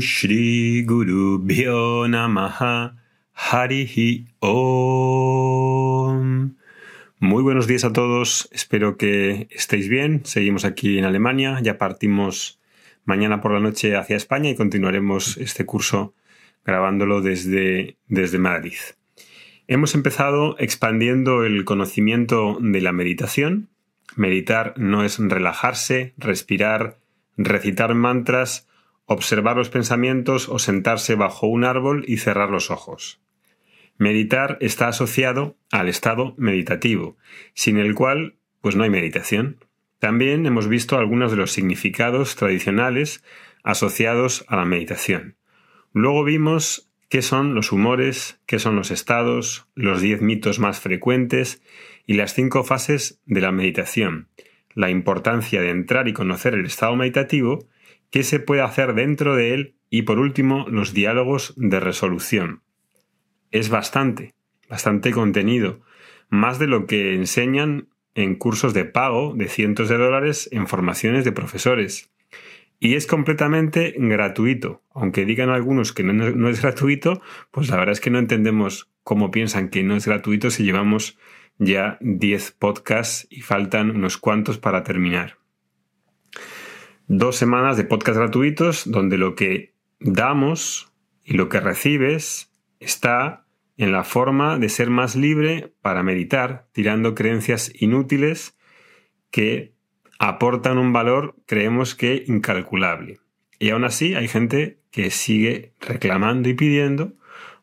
Shri Guru Harihi Om. Muy buenos días a todos, espero que estéis bien. Seguimos aquí en Alemania, ya partimos mañana por la noche hacia España y continuaremos este curso grabándolo desde, desde Madrid. Hemos empezado expandiendo el conocimiento de la meditación. Meditar no es relajarse, respirar, recitar mantras, observar los pensamientos o sentarse bajo un árbol y cerrar los ojos. Meditar está asociado al estado meditativo, sin el cual pues no hay meditación. También hemos visto algunos de los significados tradicionales asociados a la meditación. Luego vimos qué son los humores, qué son los estados, los diez mitos más frecuentes y las cinco fases de la meditación, la importancia de entrar y conocer el estado meditativo, qué se puede hacer dentro de él y por último los diálogos de resolución. Es bastante, bastante contenido, más de lo que enseñan en cursos de pago de cientos de dólares en formaciones de profesores. Y es completamente gratuito. Aunque digan algunos que no, no, es gratuito, pues la verdad es que no entendemos cómo piensan que no es gratuito si llevamos ya 10 podcasts y faltan unos cuantos para terminar. Dos semanas de podcasts gratuitos donde lo que damos y lo que recibes está en la forma de ser más libre para meditar, tirando creencias inútiles que aportan un valor, creemos que incalculable. Y aún así hay gente que sigue reclamando y pidiendo,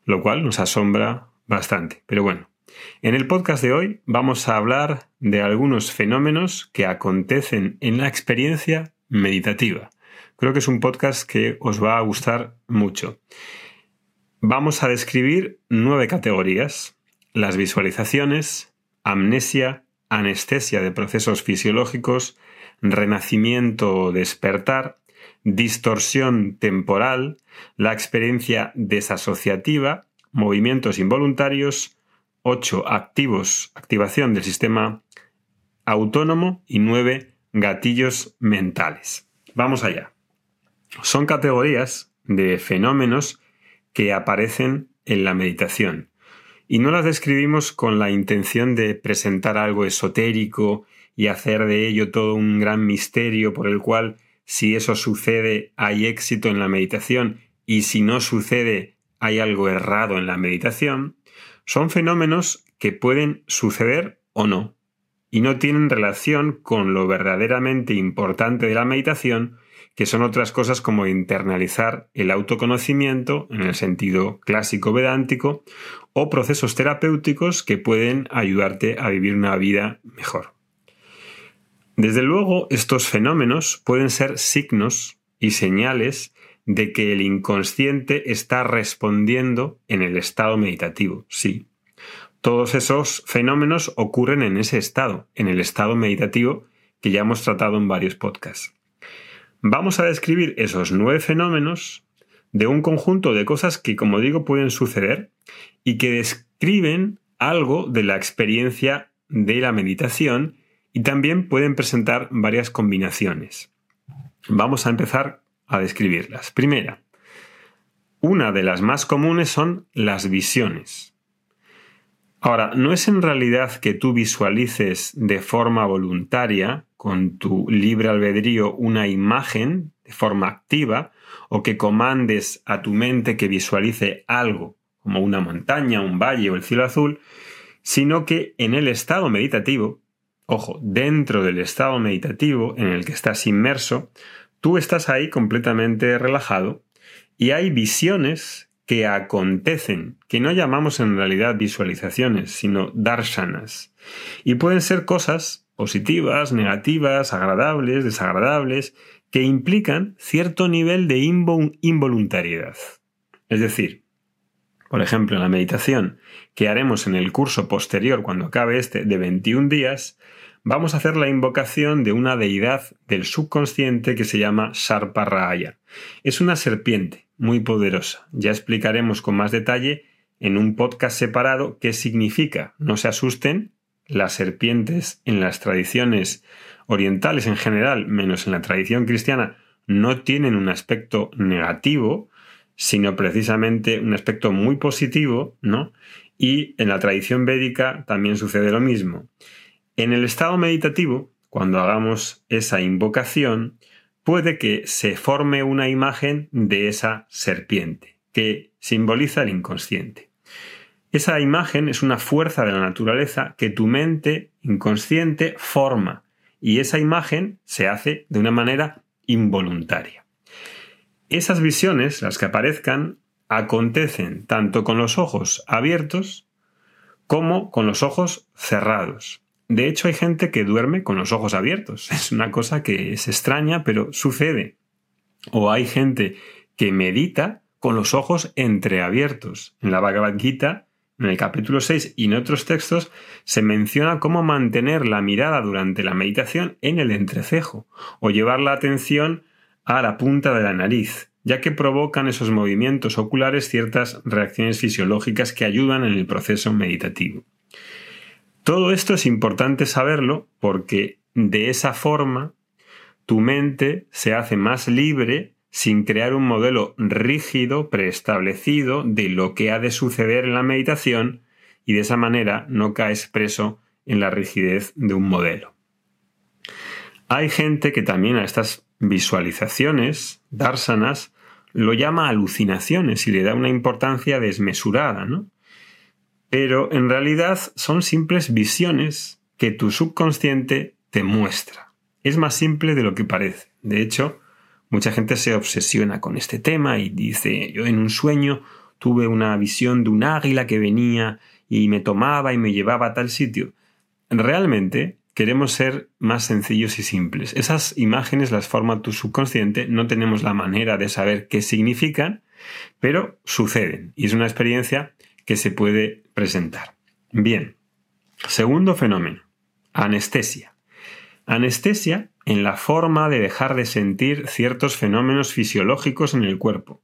lo cual nos asombra bastante. Pero bueno, en el podcast de hoy vamos a hablar de algunos fenómenos que acontecen en la experiencia meditativa. Creo que es un podcast que os va a gustar mucho. Vamos a describir nueve categorías. Las visualizaciones, amnesia, anestesia de procesos fisiológicos, renacimiento o despertar, distorsión temporal, la experiencia desasociativa, movimientos involuntarios, 8 activos, activación del sistema autónomo y 9 gatillos mentales. Vamos allá. Son categorías de fenómenos que aparecen en la meditación y no las describimos con la intención de presentar algo esotérico y hacer de ello todo un gran misterio por el cual si eso sucede hay éxito en la meditación y si no sucede hay algo errado en la meditación, son fenómenos que pueden suceder o no, y no tienen relación con lo verdaderamente importante de la meditación, que son otras cosas como internalizar el autoconocimiento en el sentido clásico vedántico, o procesos terapéuticos que pueden ayudarte a vivir una vida mejor. Desde luego, estos fenómenos pueden ser signos y señales de que el inconsciente está respondiendo en el estado meditativo, sí. Todos esos fenómenos ocurren en ese estado, en el estado meditativo que ya hemos tratado en varios podcasts. Vamos a describir esos nueve fenómenos de un conjunto de cosas que, como digo, pueden suceder y que describen algo de la experiencia de la meditación y también pueden presentar varias combinaciones. Vamos a empezar a describirlas. Primera, una de las más comunes son las visiones. Ahora, no es en realidad que tú visualices de forma voluntaria, con tu libre albedrío, una imagen de forma activa, o que comandes a tu mente que visualice algo, como una montaña, un valle o el cielo azul, sino que en el estado meditativo, ojo, dentro del estado meditativo en el que estás inmerso, Tú estás ahí completamente relajado y hay visiones que acontecen, que no llamamos en realidad visualizaciones, sino darshanas. Y pueden ser cosas positivas, negativas, agradables, desagradables, que implican cierto nivel de involuntariedad. Es decir, por ejemplo, en la meditación que haremos en el curso posterior cuando acabe este de 21 días, vamos a hacer la invocación de una deidad del subconsciente que se llama Sarparraya. Es una serpiente muy poderosa. Ya explicaremos con más detalle en un podcast separado qué significa. No se asusten, las serpientes en las tradiciones orientales en general, menos en la tradición cristiana, no tienen un aspecto negativo, sino precisamente un aspecto muy positivo, ¿no? Y en la tradición védica también sucede lo mismo. En el estado meditativo, cuando hagamos esa invocación, puede que se forme una imagen de esa serpiente, que simboliza el inconsciente. Esa imagen es una fuerza de la naturaleza que tu mente inconsciente forma, y esa imagen se hace de una manera involuntaria. Esas visiones, las que aparezcan, acontecen tanto con los ojos abiertos como con los ojos cerrados. De hecho, hay gente que duerme con los ojos abiertos. Es una cosa que es extraña, pero sucede. O hay gente que medita con los ojos entreabiertos. En la Bhagavad Gita, en el capítulo 6 y en otros textos, se menciona cómo mantener la mirada durante la meditación en el entrecejo o llevar la atención a la punta de la nariz, ya que provocan esos movimientos oculares ciertas reacciones fisiológicas que ayudan en el proceso meditativo. Todo esto es importante saberlo porque de esa forma tu mente se hace más libre sin crear un modelo rígido, preestablecido de lo que ha de suceder en la meditación y de esa manera no caes preso en la rigidez de un modelo. Hay gente que también a estas visualizaciones, dársanas, lo llama alucinaciones y le da una importancia desmesurada, ¿no? Pero en realidad son simples visiones que tu subconsciente te muestra. Es más simple de lo que parece. De hecho, mucha gente se obsesiona con este tema y dice, yo en un sueño tuve una visión de un águila que venía y me tomaba y me llevaba a tal sitio. Realmente queremos ser más sencillos y simples. Esas imágenes las forma tu subconsciente, no tenemos la manera de saber qué significan, pero suceden y es una experiencia que se puede presentar. Bien, segundo fenómeno, anestesia. Anestesia en la forma de dejar de sentir ciertos fenómenos fisiológicos en el cuerpo.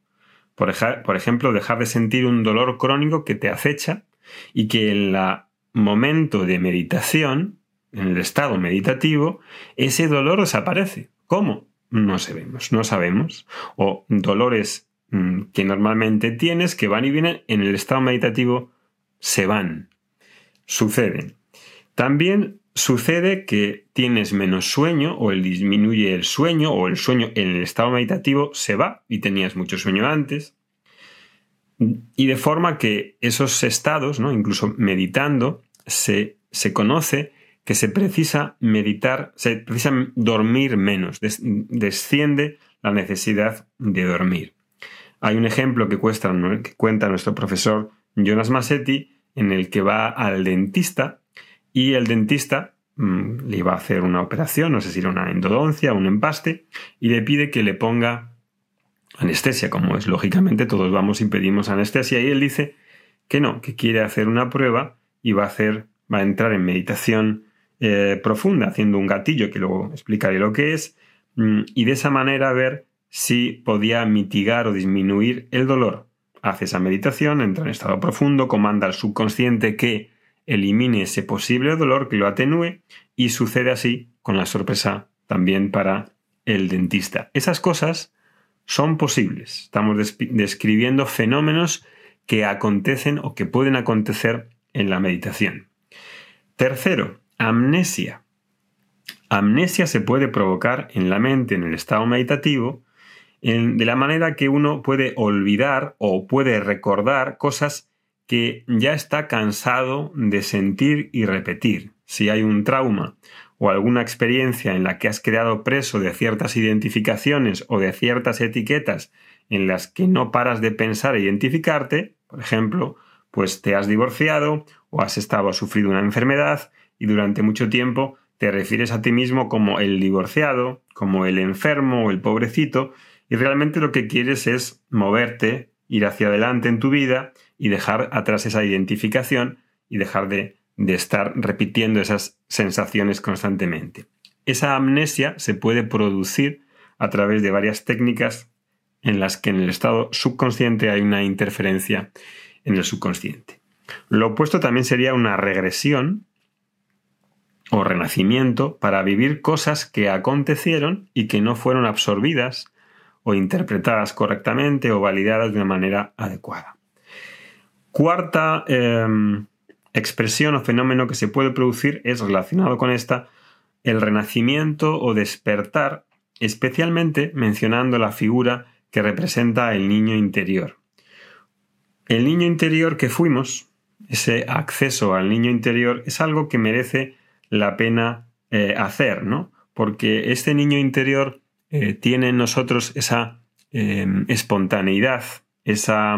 Por, ejemplo, dejar de sentir un dolor crónico que te acecha y que en el momento de meditación en el estado meditativo, ese dolor desaparece. ¿Cómo? No sabemos, no sabemos. O dolores mm, que normalmente tienes, que van y vienen, en el estado meditativo se van. Suceden. También sucede que tienes menos sueño o el disminuye el sueño o el sueño en el estado meditativo se va y tenías mucho sueño antes. Y de forma que esos estados, ¿no? incluso meditando, se, se conoce que se precisa meditar, se precisa dormir menos, desciende la necesidad de dormir. Hay un ejemplo que, que cuenta nuestro profesor Jonas Massetti en el que va al dentista y el dentista mm, le va a hacer una operación, no sé si era una endodoncia, un empaste, y le pide que le ponga anestesia, como es lógicamente todos vamos y pedimos anestesia, y él dice que no, que quiere hacer una prueba y va a hacer, va a entrar en meditación eh, profunda, haciendo un gatillo que luego explicaré lo que es, mm, y de esa manera ver si podía mitigar o disminuir el dolor. Hace esa meditación, entra en estado profundo, comanda al subconsciente que elimine ese posible dolor, que lo atenúe, y sucede así con la sorpresa también para el dentista. Esas cosas son posibles. Estamos describiendo fenómenos que acontecen o que pueden acontecer en la meditación. Tercero, Amnesia. Amnesia se puede provocar en la mente, en el estado meditativo, de la manera que uno puede olvidar o puede recordar cosas que ya está cansado de sentir y repetir. Si hay un trauma o alguna experiencia en la que has quedado preso de ciertas identificaciones o de ciertas etiquetas en las que no paras de pensar e identificarte, por ejemplo, pues te has divorciado o has estado sufrido una enfermedad y durante mucho tiempo te refieres a ti mismo como el divorciado, como el enfermo o el pobrecito, y realmente lo que quieres es moverte ir hacia adelante en tu vida y dejar atrás esa identificación y dejar de, de estar repitiendo esas sensaciones constantemente. Esa amnesia se puede producir a través de varias técnicas en las que en el estado subconsciente hay una interferencia en el subconsciente. Lo opuesto también sería una regresión o renacimiento para vivir cosas que acontecieron y que no fueron absorbidas o interpretadas correctamente o validadas de una manera adecuada. Cuarta em, expresión o fenómeno que se puede producir es relacionado con esta, el renacimiento o despertar, especialmente mencionando la figura que representa el niño interior. El niño interior que fuimos, ese acceso al niño interior, es algo que merece la pena eh, hacer, ¿no? Porque este niño interior eh, tiene en nosotros esa em, espontaneidad, esa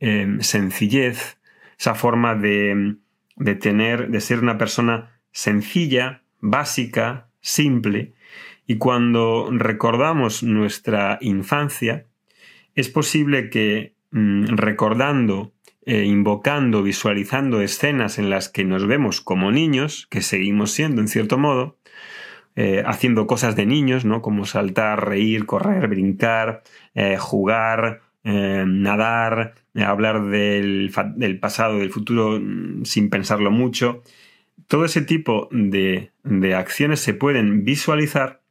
em, sencillez, esa forma de, de tener, de ser una persona sencilla, básica, simple, y cuando recordamos nuestra infancia, es posible que mm, recordando eh, invocando, visualizando escenas en las que nos vemos como niños, que seguimos siendo en cierto modo, eh, haciendo cosas de niños, ¿no? Como saltar, reír, correr, brincar, eh, jugar, nadar, hablar del, pasado, del futuro mm, sin pensarlo mucho. Todo ese tipo de acciones se pueden visualizar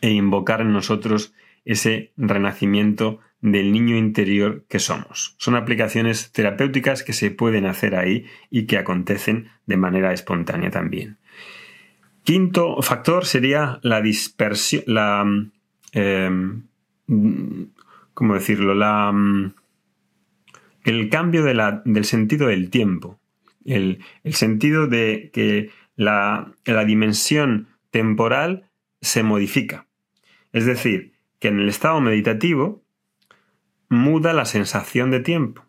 e invocar en nosotros ese renacimiento del niño interior que somos. Son aplicaciones terapéuticas que se pueden hacer ahí y que acontecen de manera espontánea también. Quinto factor sería la dispersión, la... Em, ¿Cómo decirlo? La, el cambio del sentido del tiempo. El, sentido de que la, la dimensión temporal se modifica. Es decir, que en el estado meditativo muda la sensación de tiempo.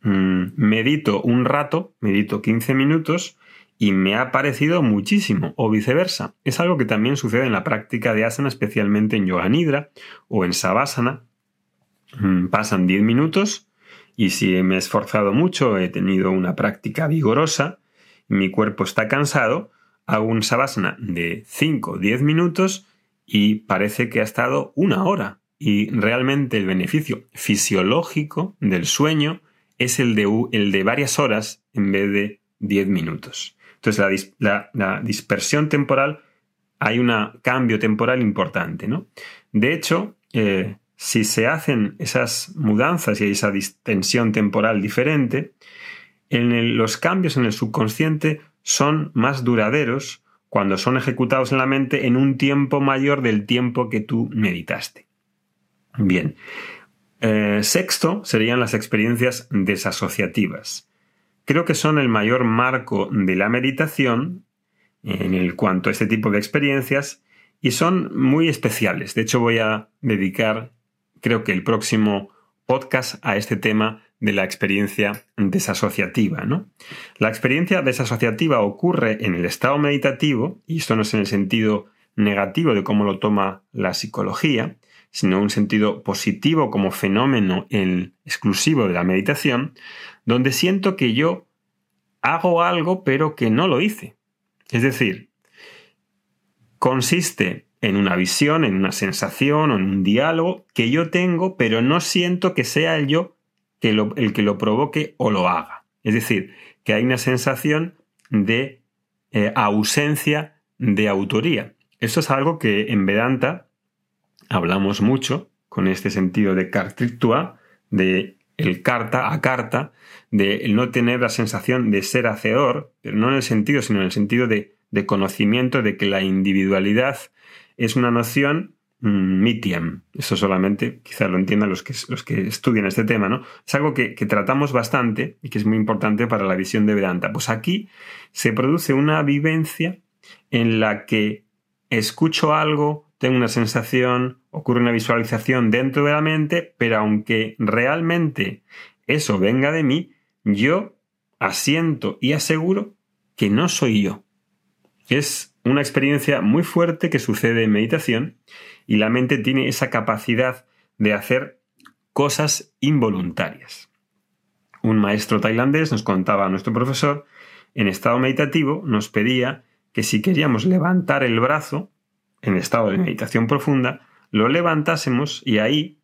Mm, medito un rato, medito 15 minutos y me ha parecido muchísimo, o viceversa. Es algo que también sucede en la práctica de asana, especialmente en yoga nidra o en savasana. Mm, pasan 10 minutos y si me he esforzado mucho, he tenido una práctica vigorosa, mi cuerpo está cansado, hago un savasana de 5 o 10 minutos y parece que ha estado una hora y realmente el beneficio fisiológico del sueño es el de, el de varias horas en vez de 10 minutos. Entonces la, dispersión temporal, hay un cambio temporal importante. ¿no? De hecho, eh, si se hacen esas mudanzas y esa distensión temporal diferente, en los cambios en el subconsciente son más duraderos cuando son ejecutados en la mente en un tiempo mayor del tiempo que tú meditaste. Bien. Eh, sexto serían las experiencias desasociativas. Creo que son el mayor marco de la meditación en el cuanto a este tipo de experiencias y son muy especiales. De hecho, voy a dedicar, creo que el próximo podcast a este tema de la experiencia desasociativa. ¿no? La experiencia desasociativa ocurre en el estado meditativo, y esto no es en el sentido negativo de cómo lo toma la psicología, sino un sentido positivo como fenómeno exclusivo de la meditación, donde siento que yo hago algo pero que no lo hice. Es decir, consiste en una visión, en una sensación o en un diálogo que yo tengo, pero no siento que sea el yo el que lo provoque o lo haga. Es decir, que hay una sensación de eh, ausencia de autoría. Esto es algo que en Vedanta hablamos mucho con este sentido de cartrictua, de el carta a carta, de no tener la sensación de ser hacedor, pero no en el sentido, sino en el sentido de, conocimiento de que la individualidad es una noción mm, mitiam. Eso solamente quizá lo entiendan los que, los que estudian este tema, ¿no? Es algo que, tratamos bastante y que es muy importante para la visión de Vedanta. Pues aquí se produce una vivencia en la que escucho algo, tengo una sensación, ocurre una visualización dentro de la mente, pero aunque realmente eso venga de mí, yo asiento y aseguro que no soy yo. Es una experiencia muy fuerte que sucede en meditación y la mente tiene esa capacidad de hacer cosas involuntarias. Un maestro tailandés nos contaba a nuestro profesor, en estado meditativo nos pedía que si queríamos levantar el brazo, en estado de meditación profunda, lo levantásemos y ahí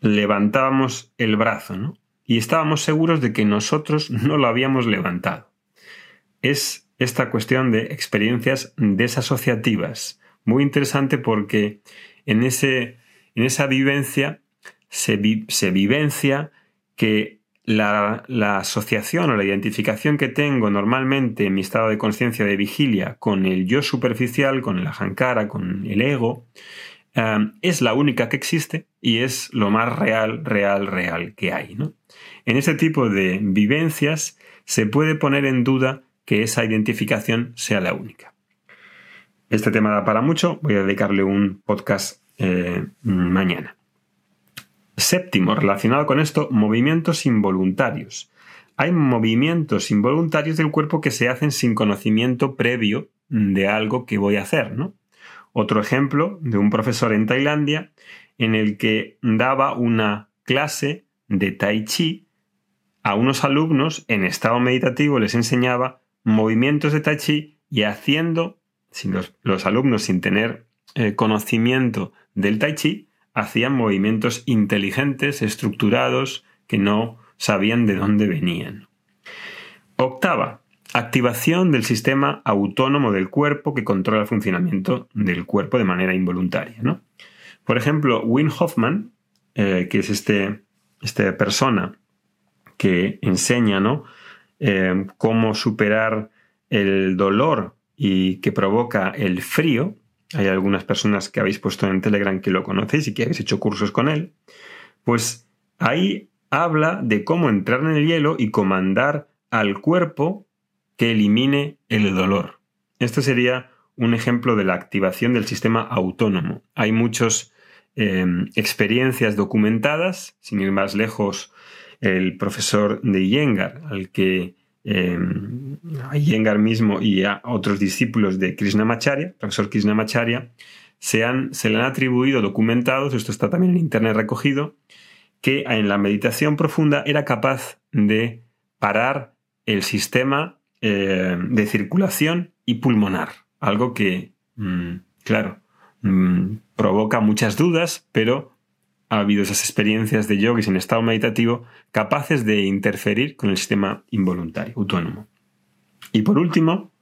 levantábamos el brazo, ¿no? Y estábamos seguros de que nosotros no lo habíamos levantado. Es esta cuestión de experiencias desasociativas. Muy interesante porque en, ese, en esa vivencia se, se vivencia que la, la, asociación o la identificación que tengo normalmente en mi estado de conciencia de vigilia con el yo superficial, con el ahankara, con el ego, eh, es la única que existe y es lo más real, real, real que hay. ¿no? En este tipo de vivencias se puede poner en duda que esa identificación sea la única. Este tema da para mucho, voy a dedicarle un podcast eh, mañana. Séptimo, relacionado con esto, movimientos involuntarios. Hay movimientos involuntarios del cuerpo que se hacen sin conocimiento previo de algo que voy a hacer, ¿no? Otro ejemplo de un profesor en Tailandia en el que daba una clase de tai chi a unos alumnos en estado meditativo, les enseñaba movimientos de tai chi y haciendo, los, alumnos sin tener eh, conocimiento del tai chi, hacían movimientos inteligentes, estructurados, que no sabían de dónde venían. Octava, activación del sistema autónomo del cuerpo que controla el funcionamiento del cuerpo de manera involuntaria. Por ejemplo, Wim Hoffman, eh, que es este, esta persona que enseña ¿no? Eh, cómo superar el dolor y que provoca el frío, hay algunas personas que habéis puesto en Telegram que lo conocéis y que habéis hecho cursos con él, pues ahí habla de cómo entrar en el hielo y comandar al cuerpo que elimine el dolor. Esto sería un ejemplo de la activación del sistema autónomo. Hay muchas eh, experiencias documentadas, sin ir más lejos, el profesor de Yengar, al que eh, a Yengar mismo y a otros discípulos de Krishnamacharya, profesor Krishnamacharya, se, han, se le han atribuido documentados, esto está también en internet recogido, que en la meditación profunda era capaz de parar el sistema eh, de circulación y pulmonar, algo que, mm, claro, mm, provoca muchas dudas, pero ha habido esas experiencias de yogis en estado meditativo capaces de interferir con el sistema involuntario, autónomo. Y por último,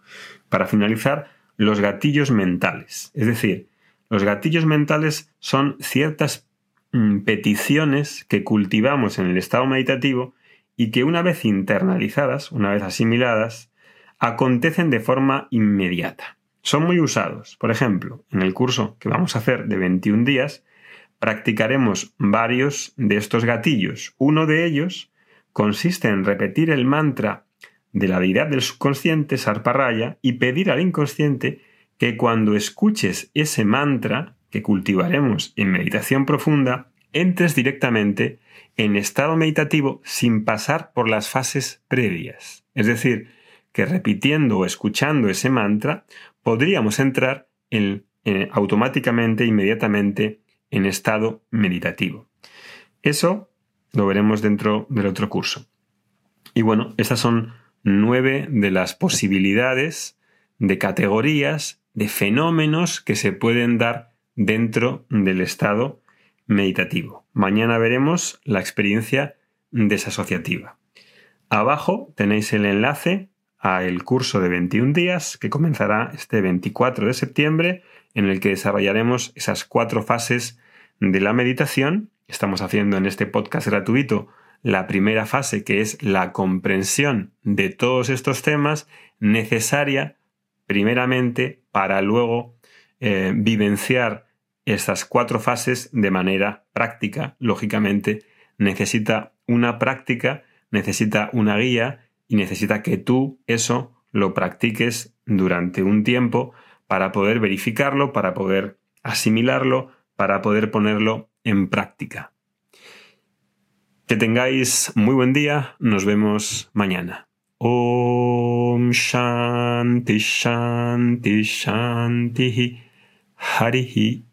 para finalizar, los gatillos mentales. Es decir, los gatillos mentales son ciertas mm, peticiones que cultivamos en el estado meditativo y que una vez internalizadas, una vez asimiladas, acontecen de forma inmediata. Son muy usados. Por ejemplo, en el curso que vamos a hacer de 21 días, practicaremos varios de estos gatillos. Uno de ellos consiste en repetir el mantra de la deidad del subconsciente, Sarparaya, y pedir al inconsciente que cuando escuches ese mantra que cultivaremos en meditación profunda, entres directamente en estado meditativo sin pasar por las fases previas. Es decir, que repitiendo o escuchando ese mantra podríamos entrar en, automáticamente, inmediatamente, en estado meditativo. Eso lo veremos dentro del otro curso. Y bueno, estas son nueve de las posibilidades de categorías, de fenómenos que se pueden dar dentro del estado meditativo. Mañana veremos la experiencia desasociativa. Abajo tenéis el enlace al curso de 21 días que comenzará este 24 de septiembre en el que desarrollaremos esas cuatro fases de la meditación. Estamos haciendo en este podcast gratuito la primera fase, que es la comprensión de todos estos temas, necesaria primeramente para luego eh, vivenciar estas cuatro fases de manera práctica. Lógicamente, necesita una práctica, necesita una guía y necesita que tú eso lo practiques durante un tiempo para poder verificarlo, para poder asimilarlo, para poder ponerlo en práctica. Que tengáis muy buen día, nos vemos mañana. Om Shanti Shanti Shanti Harihi